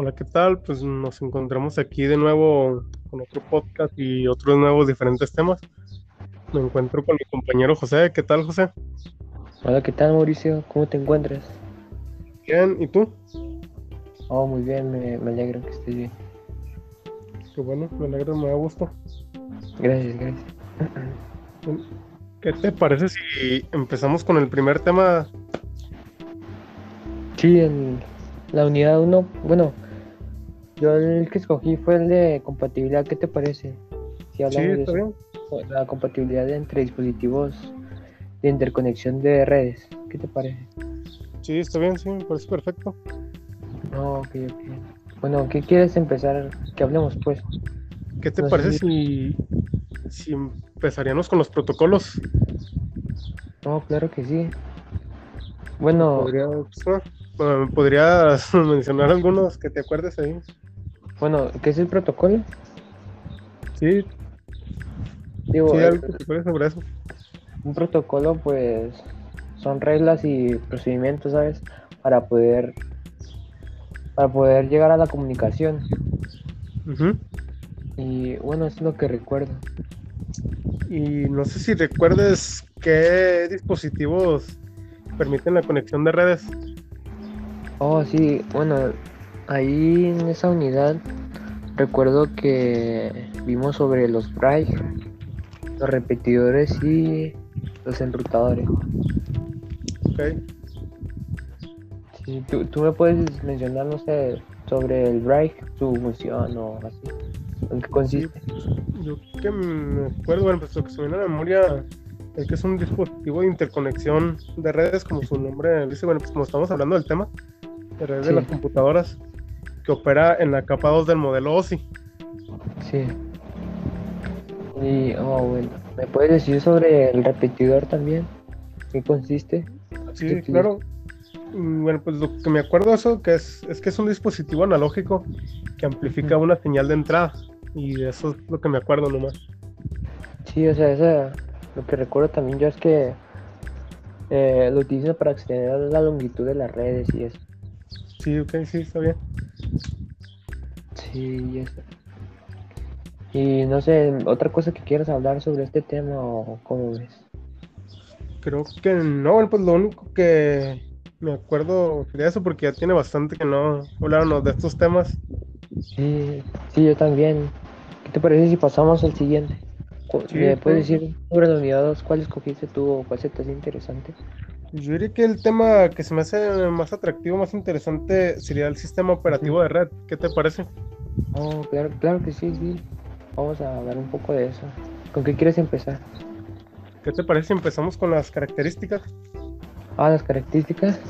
Hola, ¿qué tal? Pues nos encontramos aquí de nuevo con otro podcast y otros nuevos diferentes temas. Me encuentro con mi compañero José. ¿Qué tal, José? Hola, ¿qué tal, Mauricio? ¿Cómo te encuentras? Bien, ¿y tú? Oh, muy bien, me, me alegro que estés bien. Qué bueno, me alegro, me da gusto. Gracias, gracias. ¿Qué te parece si empezamos con el primer tema? Sí, en la unidad 1, bueno, yo el que escogí fue el de compatibilidad, ¿qué te parece? Si Sí, hablamos de está eso. bien. La compatibilidad entre dispositivos de interconexión de redes, ¿qué te parece? Sí, está bien, sí, me parece perfecto. No, ok, ok. Bueno, ¿qué quieres empezar? Que hablemos pues. ¿Qué te No parece si- si, empezaríamos con los protocolos? No, claro que sí. Bueno, Podría- pues, ¿Podrías mencionar algunos que te acuerdes ahí? Bueno, ¿qué es el protocolo? Sí, Digo, sí, el- te acuerdes sobre eso. Un protocolo, pues, son reglas y procedimientos, ¿sabes? Para poder, para poder llegar a la comunicación. Ujú. Y bueno, es lo que recuerdo. Y no sé si recuerdes qué dispositivos permiten la conexión de redes. Oh, sí, bueno, ahí en esa unidad recuerdo que vimos sobre los braille, los repetidores y los enrutadores. Ok. Sí, ¿tú, tú me puedes mencionar, no sé, sobre el braille, su función o así? ¿En qué consiste? Yo que me acuerdo, bueno, pues lo que se me viene a la memoria es que es un dispositivo de interconexión de redes, como su nombre dice, bueno, pues como estamos hablando del tema, de redes de las computadoras, que opera en la capa 2 del modelo OSI. Sí. Y, oh, bueno, ¿me puedes decir sobre el repetidor también? ¿Qué consiste? Sí, claro. Mm, Bueno, pues lo que me acuerdo eso que es, es que es un dispositivo analógico que amplifica una señal de entrada. Y eso es lo que me acuerdo nomás. Sí, o sea, esa, lo que recuerdo también yo es que eh, lo utilizan para extender la longitud de las redes y eso. Sí, ok, sí, está bien. Sí, eso. Y no sé, otra cosa que quieras hablar sobre este tema o cómo ves. Creo que no, pues lo único que me acuerdo sería eso, porque ya tiene bastante que no hablábamos de estos temas. Sí, sí, yo también. ¿Qué te parece si pasamos al siguiente? Sí, ¿Me puedes claro. decir sobre 2 cuál escogiste tú o cuál se te hace interesante? Yo diría que el tema que se me hace más atractivo, más interesante, sería el sistema operativo de red. ¿Qué te parece? Oh, claro, claro que sí, sí. Vamos a hablar un poco de eso. ¿Con qué quieres empezar? ¿Qué te parece si empezamos con las características? Ah, las características.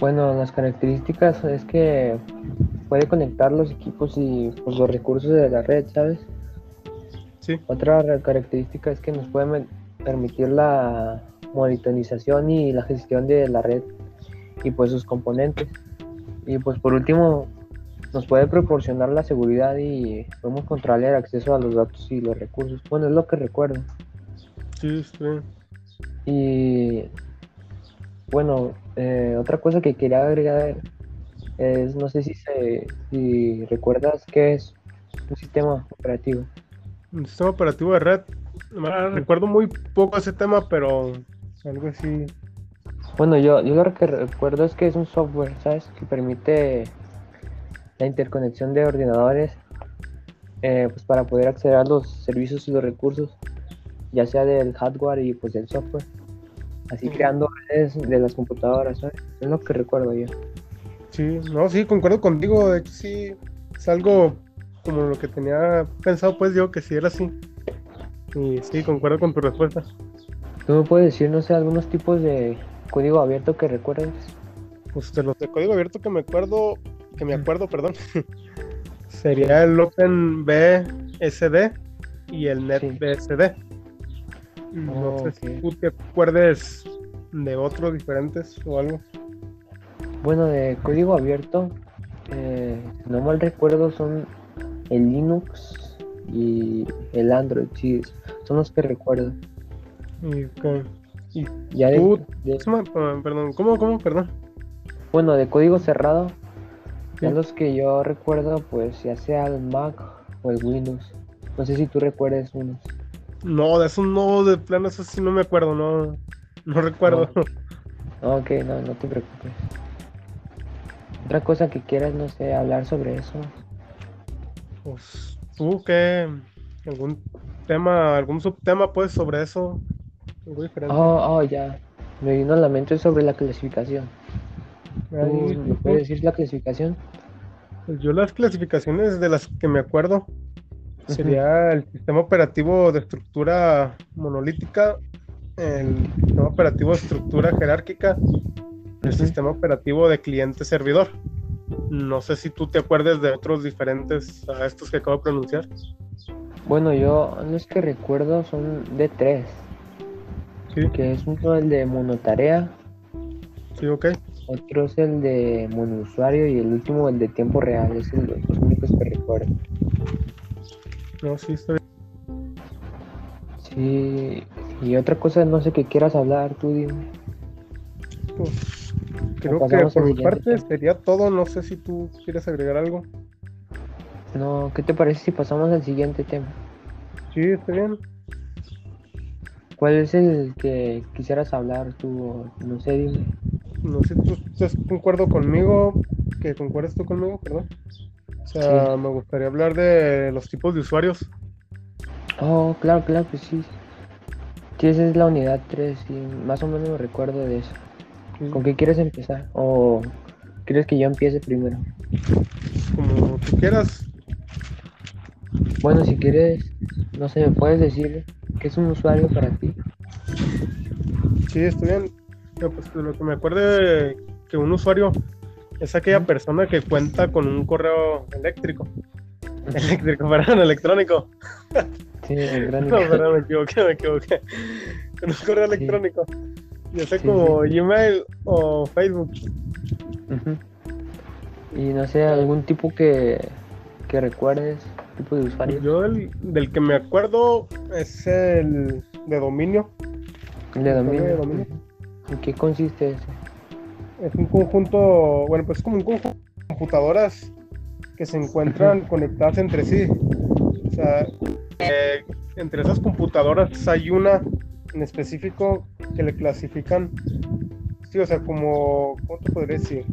Bueno, las características es que puede conectar los equipos y pues, los recursos de la red, ¿sabes? Sí, Otra característica es que nos puede permitir la monitorización y la gestión de la red y pues sus componentes. Y pues por último, nos puede proporcionar la seguridad y podemos controlar el acceso a los datos y los recursos. Bueno, es lo que recuerdo. sí, bien. Y bueno, eh, otra cosa que quería agregar es, no sé si, se, si recuerdas qué es un sistema operativo. Un sistema operativo de red. Ah, Recuerdo muy poco ese tema, pero algo así. Bueno, yo, yo lo que recuerdo es que es un software, ¿sabes? Que permite la interconexión de ordenadores eh, pues para poder acceder a los servicios y los recursos, ya sea del hardware y pues del software. Así creando redes de las computadoras, ¿sabes? Es lo que recuerdo yo. Sí, no, sí, concuerdo contigo. De hecho, sí, es algo como lo que tenía pensado, pues yo, que sí era así. Y sí, concuerdo con tu respuesta. ¿Tú me puedes decir, no sé, algunos tipos de código abierto que recuerdes? Pues de los de código abierto que me acuerdo, que me acuerdo, perdón, sería el OpenBSD y el NetBSD. No Oh, sé si tú te acuerdes de otros diferentes o algo. Bueno, de código abierto, eh, no mal recuerdo, son el Linux y el Android, sí, son los que recuerdo. Y, y Ya de- ¿cómo- perdón, ¿cómo, cómo, perdón? bueno, de código cerrado, Ya los que yo recuerdo, pues ya sea el Mac o el Windows. No sé si tú recuerdes unos. No, de esos no, de plano, eso sí no me acuerdo, no, no recuerdo. No. Ok, no, no te preocupes. Otra cosa que quieras, no sé, hablar sobre eso. Pues, ¿tú qué? ¿Algún tema, algún subtema, pues, sobre eso? Algo diferente. Oh, oh, ya. Me vino a la mente sobre la clasificación. Ahí, ¿Tú ¿Me puedes decir la clasificación? pues yo las clasificaciones de las que me acuerdo sería el sistema operativo de estructura monolítica, el sistema operativo de estructura jerárquica, el sistema operativo de cliente-servidor. No sé si tú te acuerdes de otros diferentes a estos que acabo de pronunciar. Bueno, yo los que recuerdo son de tres, Sí, que es uno el de monotarea, sí, ok. otro es el de monousuario y el último el de tiempo real, es el- los únicos que recuerdo. No, sí, está bien. Sí, y otra cosa, no sé qué quieras hablar, tú dime. Pues, creo que por mi parte sería todo. No sé si tú quieres agregar algo. No, ¿qué te parece si pasamos al siguiente tema? Sí, está bien. ¿Cuál es el que quisieras hablar tú? No sé, dime. No sé tú estás de acuerdo conmigo, que concuerdes tú conmigo, perdón. O sea, me gustaría hablar de los tipos de usuarios. Oh, claro, claro que sí. Sí, esa es la unidad 3 y más o menos me recuerdo de eso. ¿Con qué quieres empezar? ¿O quieres que yo empiece primero? Como tú quieras. Bueno, si quieres, no sé, ¿me puedes decir qué es un usuario para ti? Sí, está bien. Pues, lo que me acuerde que un usuario es aquella persona que cuenta con un correo eléctrico. Eléctrico, perdón, electrónico. Sí, el gran No, perdón, me equivoqué, me equivoqué. Con un correo Sí. electrónico. Ya sea Sí, como Gmail o Facebook. Y no sé, algún tipo que, que recuerdes, tipo de usuario. Yo el, del que me acuerdo es el de dominio. El de ¿El dominio. de dominio? ¿En qué consiste ese? Es un conjunto, bueno, pues es como un conjunto de computadoras que se encuentran conectadas entre sí. O sea, eh, entre esas computadoras hay una en específico que le clasifican, sí, o sea, como, ¿cómo te podría decir?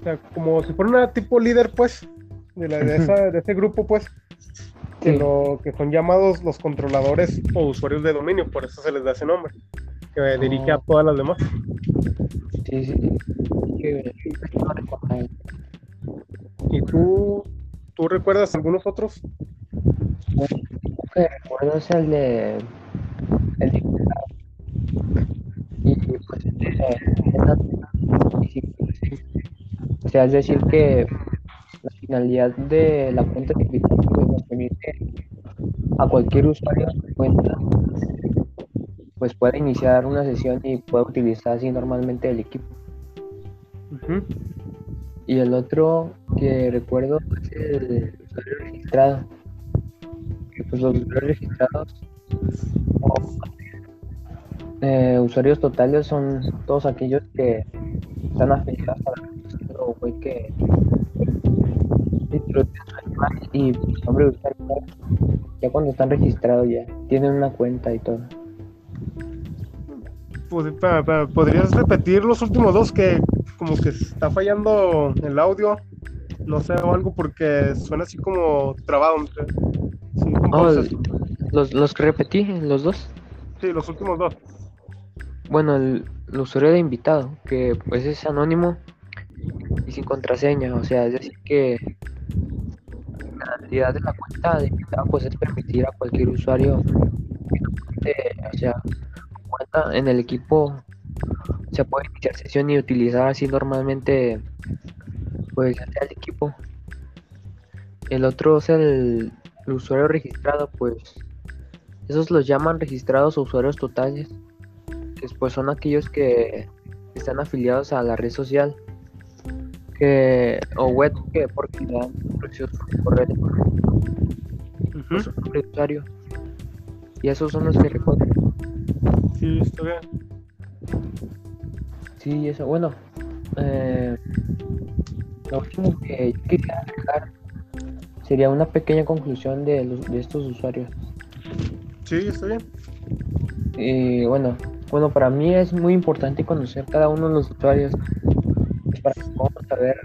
O sea, como si fuera una tipo líder, pues, de, la, de, esa- de ese grupo, pues, que, Sí. lo, que son llamados los controladores o usuarios de dominio, por eso se les da ese nombre, que dirige a Oh. todas las demás. Sí, sí. ¿Y tú, tú recuerdas algunos otros? que recuerdo es el de el de y pues este, o sea es decir que la finalidad de la cuenta de invitado pues, nos permite a cualquier usuario de cuenta pues puede iniciar una sesión y puede utilizar así normalmente el equipo Ujú. y el otro que recuerdo es el usuario registrado. Que, Pues los usuarios registrados eh, usuarios totales son todos aquellos que están afiliados a la fue que y nombre. Ya cuando están registrados ya tienen una cuenta y todo. Pues, ¿Podrías repetir los últimos dos que como que está fallando el audio? No sé, o algo porque suena así como trabado. Sí, como Oh. Los, los que repetí, los dos. Sí, los últimos dos. Bueno, el, el usuario de invitado, que pues es anónimo y sin contraseña, o sea, es decir que la realidad de la cuenta de invitado pues es permitir a cualquier usuario que no o sea, cuenta en el equipo se puede iniciar sesión y utilizar así normalmente pues el equipo. El otro es el, el usuario registrado, pues esos los llaman registrados o usuarios totales que pues son aquellos que están afiliados a la red social que o web que porque le dan precios por nombre de usuario y esos son los que recuerdo Sí, está bien. sí eso bueno eh, lo último que yo quería dejar sería una pequeña conclusión de, los- de estos usuarios. Sí, está bien. Y bueno, bueno, para mí es muy importante conocer cada uno de los usuarios para que podamos saber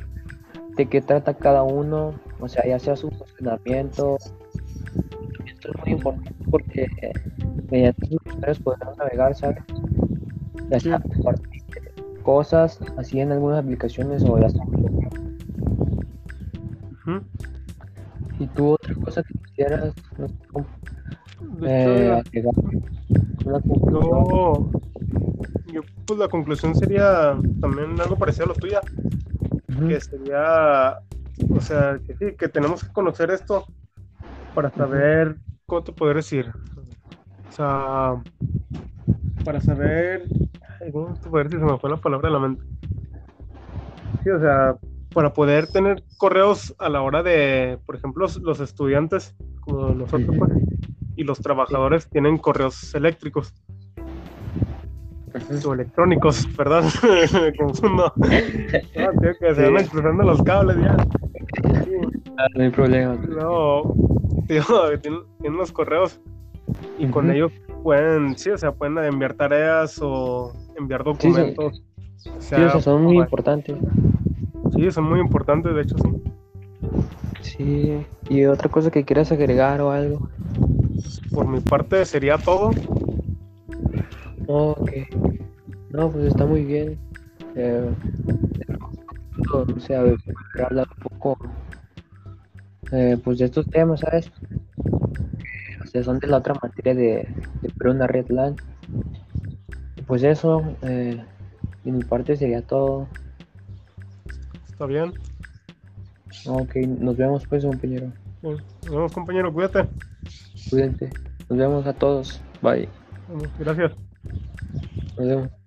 de qué trata cada uno, o sea, ya sea su funcionamiento. Esto es muy importante porque eh, mediante sus usuarios podemos navegar, ¿sabes? Ya Sí. compartir cosas así en algunas aplicaciones o. Ujú. Y tú otra cosa que quisieras no eh, yo, yo, pues la conclusión sería también algo parecido a lo tuya, que sería, o sea, que sí, que tenemos que conocer esto para saber, ¿cómo te podría decir? O sea, para saber, ¿cómo te podría decir? Se me fue la palabra de la mente. Sí, o sea, para poder tener correos a la hora de, por ejemplo, los, los estudiantes, como nosotros, pues, y los trabajadores tienen correos eléctricos o electrónicos, perdón, me confundo. No, tío, que se Sí. van expresando los cables ya. Sí, Ah, no hay problema. no, tío, tienen, tienen los correos y con Ujú. ellos pueden, sí, o sea, pueden enviar tareas o enviar sí. documentos. O Sí, o sea, son muy importantes. Sí, son muy importantes, de hecho, sí. Sí. ¿Y otra cosa que quieras agregar o algo? Por mi parte sería todo. Ok. No, pues está muy bien. Eh, o sea, hablar un poco eh, pues de estos temas, ¿sabes? O sea, son de la otra materia de, de red LAN. Y Pues eso, eh, de mi parte sería todo. Está bien. Ok, nos vemos pues, compañero. Nos vemos, compañero, cuídate. Cuídense. Nos vemos a todos. Bye. Gracias. Nos vemos.